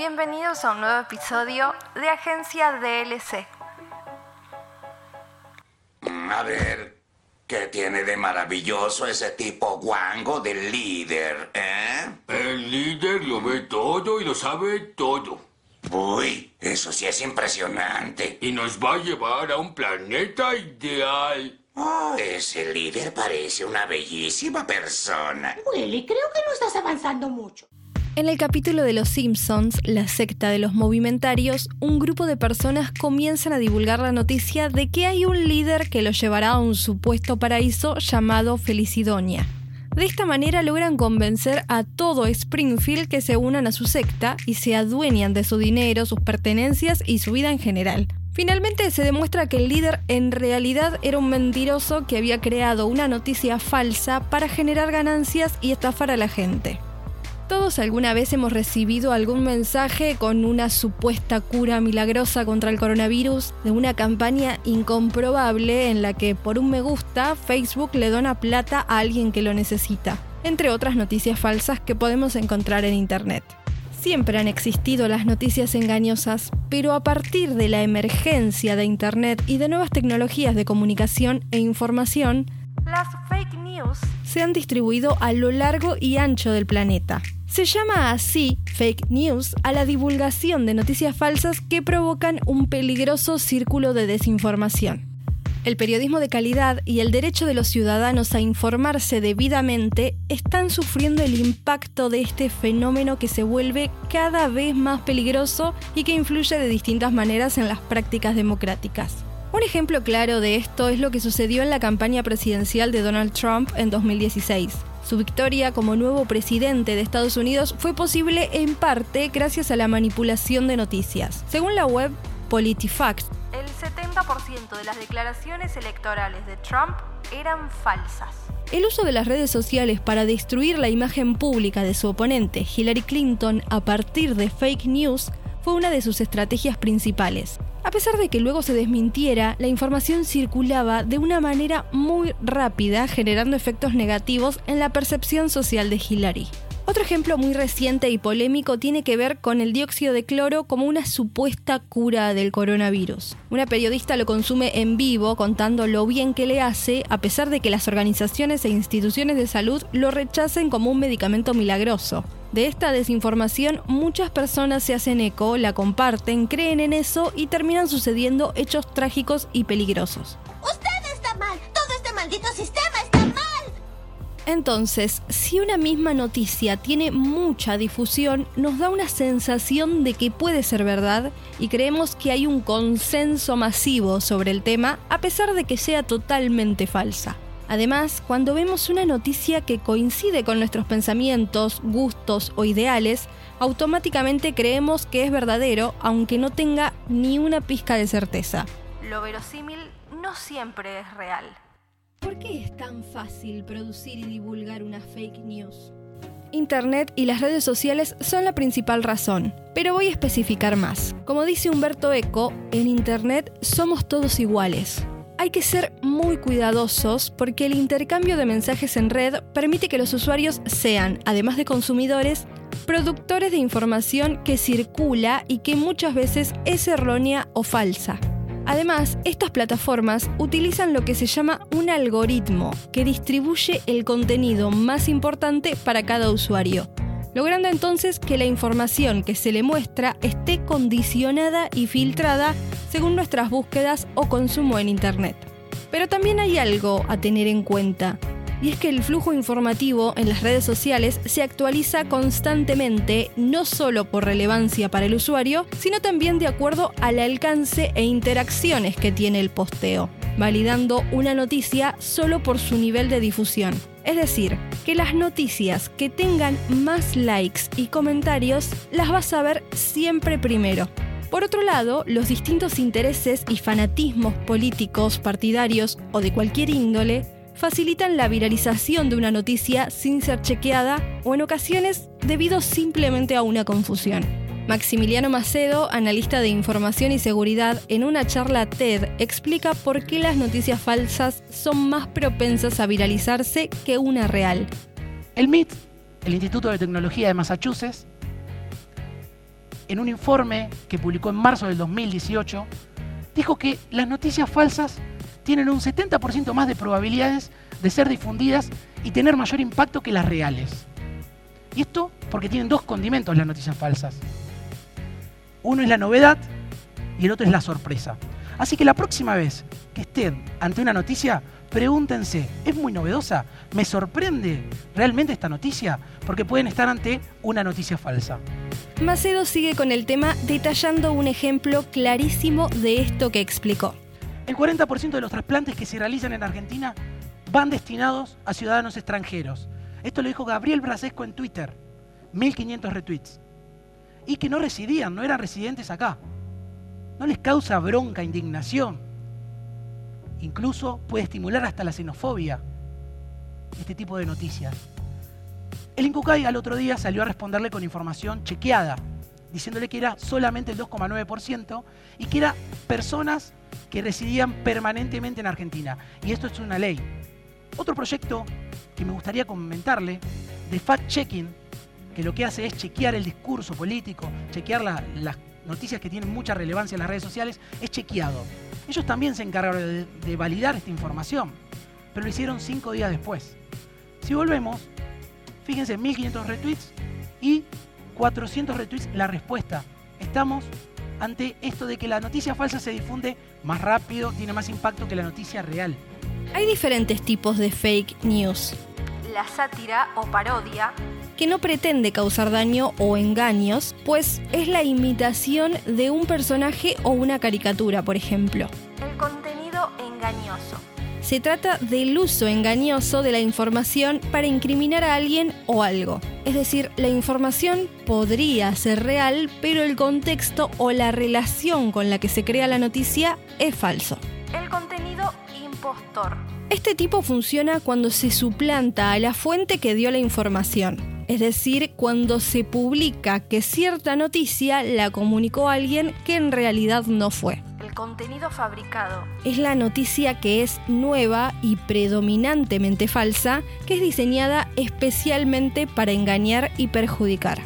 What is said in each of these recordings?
Bienvenidos a un nuevo episodio de Agencia DLC. A ver, ¿qué tiene de maravilloso ese tipo guango del líder, eh? El líder lo ve todo y lo sabe todo. Uy, eso sí es impresionante. Y nos va a llevar a un planeta ideal. Oh, ese líder parece una bellísima persona. Willy, creo que no estás avanzando mucho. En el capítulo de Los Simpsons, la secta de los movimentarios, un grupo de personas comienzan a divulgar la noticia de que hay un líder que los llevará a un supuesto paraíso llamado Felicidonia. De esta manera logran convencer a todo Springfield que se unan a su secta y se adueñan de su dinero, sus pertenencias y su vida en general. Finalmente se demuestra que el líder en realidad era un mentiroso que había creado una noticia falsa para generar ganancias y estafar a la gente. Todos alguna vez hemos recibido algún mensaje con una supuesta cura milagrosa contra el coronavirus de una campaña incomprobable en la que por un me gusta Facebook le dona plata a alguien que lo necesita, entre otras noticias falsas que podemos encontrar en Internet. Siempre han existido las noticias engañosas, pero a partir de la emergencia de Internet y de nuevas tecnologías de comunicación e información, las fake news se han distribuido a lo largo y ancho del planeta. Se llama así fake news a la divulgación de noticias falsas que provocan un peligroso círculo de desinformación. El periodismo de calidad y el derecho de los ciudadanos a informarse debidamente están sufriendo el impacto de este fenómeno que se vuelve cada vez más peligroso y que influye de distintas maneras en las prácticas democráticas. Un ejemplo claro de esto es lo que sucedió en la campaña presidencial de Donald Trump en 2016. Su victoria como nuevo presidente de Estados Unidos fue posible en parte gracias a la manipulación de noticias. Según la web PolitiFact, el 70% de las declaraciones electorales de Trump eran falsas. El uso de las redes sociales para destruir la imagen pública de su oponente, Hillary Clinton, a partir de fake news, fue una de sus estrategias principales. A pesar de que luego se desmintiera, la información circulaba de una manera muy rápida, generando efectos negativos en la percepción social de Hillary. Otro ejemplo muy reciente y polémico tiene que ver con el dióxido de cloro como una supuesta cura del coronavirus. Una periodista lo consume en vivo contando lo bien que le hace, a pesar de que las organizaciones e instituciones de salud lo rechacen como un medicamento milagroso. De esta desinformación muchas personas se hacen eco, la comparten, creen en eso y terminan sucediendo hechos trágicos y peligrosos. Usted está mal. Todo este maldito sistema está mal. Entonces, si una misma noticia tiene mucha difusión, nos da una sensación de que puede ser verdad y creemos que hay un consenso masivo sobre el tema a pesar de que sea totalmente falsa. Además, cuando vemos una noticia que coincide con nuestros pensamientos, gustos o ideales, automáticamente creemos que es verdadero aunque no tenga ni una pizca de certeza. Lo verosímil no siempre es real. ¿Por qué es tan fácil producir y divulgar una fake news? Internet y las redes sociales son la principal razón, pero voy a especificar más. Como dice Humberto Eco, en Internet somos todos iguales. Hay que ser muy cuidadosos porque el intercambio de mensajes en red permite que los usuarios sean, además de consumidores, productores de información que circula y que muchas veces es errónea o falsa. Además, estas plataformas utilizan lo que se llama un algoritmo que distribuye el contenido más importante para cada usuario, logrando entonces que la información que se le muestra esté condicionada y filtrada según nuestras búsquedas o consumo en Internet. Pero también hay algo a tener en cuenta y es que el flujo informativo en las redes sociales se actualiza constantemente, no solo por relevancia para el usuario, sino también de acuerdo al alcance e interacciones que tiene el posteo, validando una noticia solo por su nivel de difusión. Es decir, que las noticias que tengan más likes y comentarios las vas a ver siempre primero. Por otro lado, los distintos intereses y fanatismos políticos, partidarios o de cualquier índole facilitan la viralización de una noticia sin ser chequeada o en ocasiones debido simplemente a una confusión. Maximiliano Macedo, analista de información y seguridad, en una charla TED explica por qué las noticias falsas son más propensas a viralizarse que una real. El MIT, el Instituto de Tecnología de Massachusetts, en un informe que publicó en marzo del 2018, dijo que las noticias falsas tienen un 70% más de probabilidades de ser difundidas y tener mayor impacto que las reales. Y esto porque tienen dos condimentos las noticias falsas. Uno es la novedad y el otro es la sorpresa. Así que la próxima vez que estén ante una noticia, pregúntense, ¿es muy novedosa? ¿Me sorprende realmente esta noticia? Porque pueden estar ante una noticia falsa. Macedo sigue con el tema detallando un ejemplo clarísimo de esto que explicó. El 40% de los trasplantes que se realizan en Argentina van destinados a ciudadanos extranjeros. Esto lo dijo Gabriel Brasesco en Twitter. 1500 retweets. Y que no residían, no eran residentes acá. ¿No les causa bronca, indignación? Incluso puede estimular hasta la xenofobia este tipo de noticias. El Incucay al otro día salió a responderle con información chequeada, diciéndole que era solamente el 2,9% y que eran personas que residían permanentemente en Argentina. Y esto es una ley. Otro proyecto que me gustaría comentarle de fact-checking, que lo que hace es chequear el discurso político, chequear las noticias que tienen mucha relevancia en las redes sociales, es chequeado. Ellos también se encargaron de, de validar esta información, pero lo hicieron cinco días después. Si volvemos, fíjense, 1500 retweets y 400 retweets la respuesta. Estamos ante esto de que la noticia falsa se difunde más rápido, tiene más impacto que la noticia real. Hay diferentes tipos de fake news. La sátira o parodia, que no pretende causar daño o engaños, pues es la imitación de un personaje o una caricatura, por ejemplo. El contenido engañoso. Se trata del uso engañoso de la información para incriminar a alguien o algo. Es decir, la información podría ser real, pero el contexto o la relación con la que se crea la noticia es falso. El contenido impostor. Este tipo funciona cuando se suplanta a la fuente que dio la información. Es decir, cuando se publica que cierta noticia la comunicó alguien que en realidad no fue. El contenido fabricado es la noticia que es nueva y predominantemente falsa, que es diseñada especialmente para engañar y perjudicar.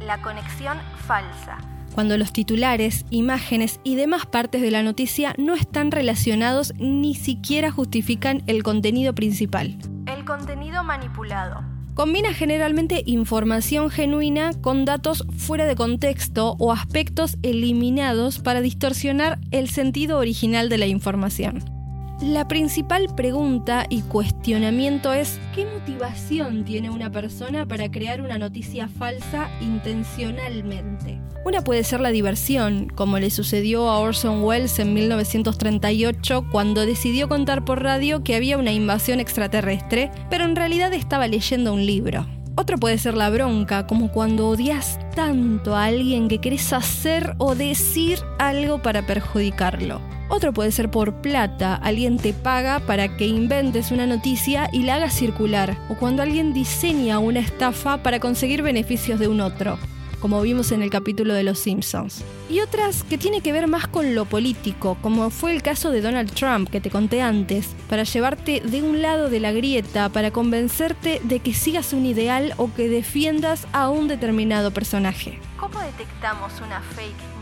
La conexión falsa cuando los titulares, imágenes y demás partes de la noticia no están relacionados ni siquiera justifican el contenido principal. El contenido manipulado. Combina generalmente información genuina con datos fuera de contexto o aspectos eliminados para distorsionar el sentido original de la información. La principal pregunta y cuestionamiento es ¿qué motivación tiene una persona para crear una noticia falsa intencionalmente? Una puede ser la diversión, como le sucedió a Orson Welles en 1938 cuando decidió contar por radio que había una invasión extraterrestre, pero en realidad estaba leyendo un libro. Otro puede ser la bronca, como cuando odias tanto a alguien que querés hacer o decir algo para perjudicarlo. Otro puede ser por plata, alguien te paga para que inventes una noticia y la hagas circular, o cuando alguien diseña una estafa para conseguir beneficios de un otro como vimos en el capítulo de Los Simpsons. Y otras que tiene que ver más con lo político, como fue el caso de Donald Trump que te conté antes, para llevarte de un lado de la grieta, para convencerte de que sigas un ideal o que defiendas a un determinado personaje. ¿Cómo detectamos una fake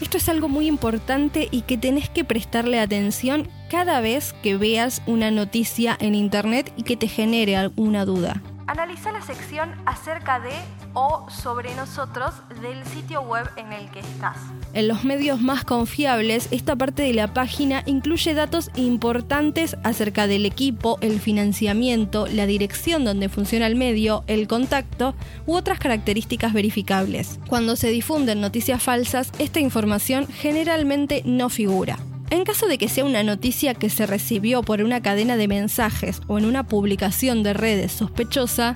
esto es algo muy importante y que tenés que prestarle atención cada vez que veas una noticia en internet y que te genere alguna duda. Analiza la sección acerca de o sobre nosotros del sitio web en el que estás. En los medios más confiables, esta parte de la página incluye datos importantes acerca del equipo, el financiamiento, la dirección donde funciona el medio, el contacto u otras características verificables. Cuando se difunden noticias falsas, esta información generalmente no figura. En caso de que sea una noticia que se recibió por una cadena de mensajes o en una publicación de redes sospechosa,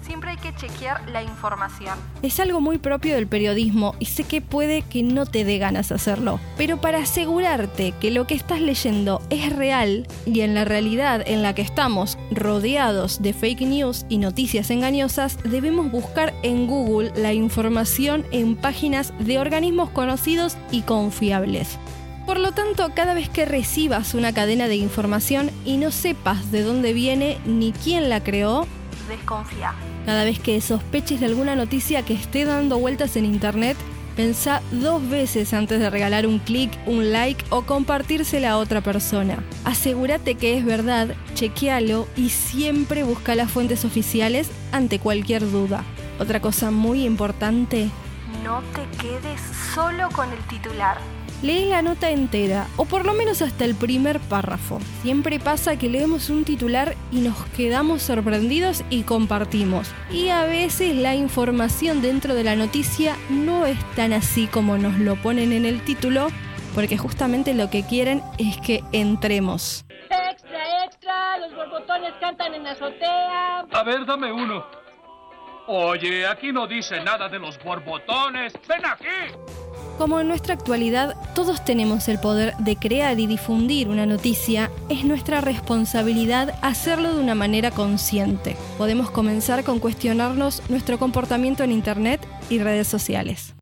siempre hay que chequear la información. Es algo muy propio del periodismo y sé que puede que no te dé ganas hacerlo, pero para asegurarte que lo que estás leyendo es real y en la realidad en la que estamos rodeados de fake news y noticias engañosas, debemos buscar en Google la información en páginas de organismos conocidos y confiables. Por lo tanto, cada vez que recibas una cadena de información y no sepas de dónde viene ni quién la creó, desconfía. Cada vez que sospeches de alguna noticia que esté dando vueltas en internet, Pensá dos veces antes de regalar un clic, un like o compartírsela a otra persona. Asegúrate que es verdad, chequealo y siempre busca las fuentes oficiales ante cualquier duda. Otra cosa muy importante, no te quedes solo con el titular. Lee la nota entera, o por lo menos hasta el primer párrafo. Siempre pasa que leemos un titular y nos quedamos sorprendidos y compartimos. Y a veces la información dentro de la noticia no es tan así como nos lo ponen en el título, porque justamente lo que quieren es que entremos. Extra, extra, los borbotones cantan en la azotea. A ver, dame uno. Oye, aquí no dice nada de los borbotones. ¡Ven aquí! Como en nuestra actualidad todos tenemos el poder de crear y difundir una noticia, es nuestra responsabilidad hacerlo de una manera consciente. Podemos comenzar con cuestionarnos nuestro comportamiento en Internet y redes sociales.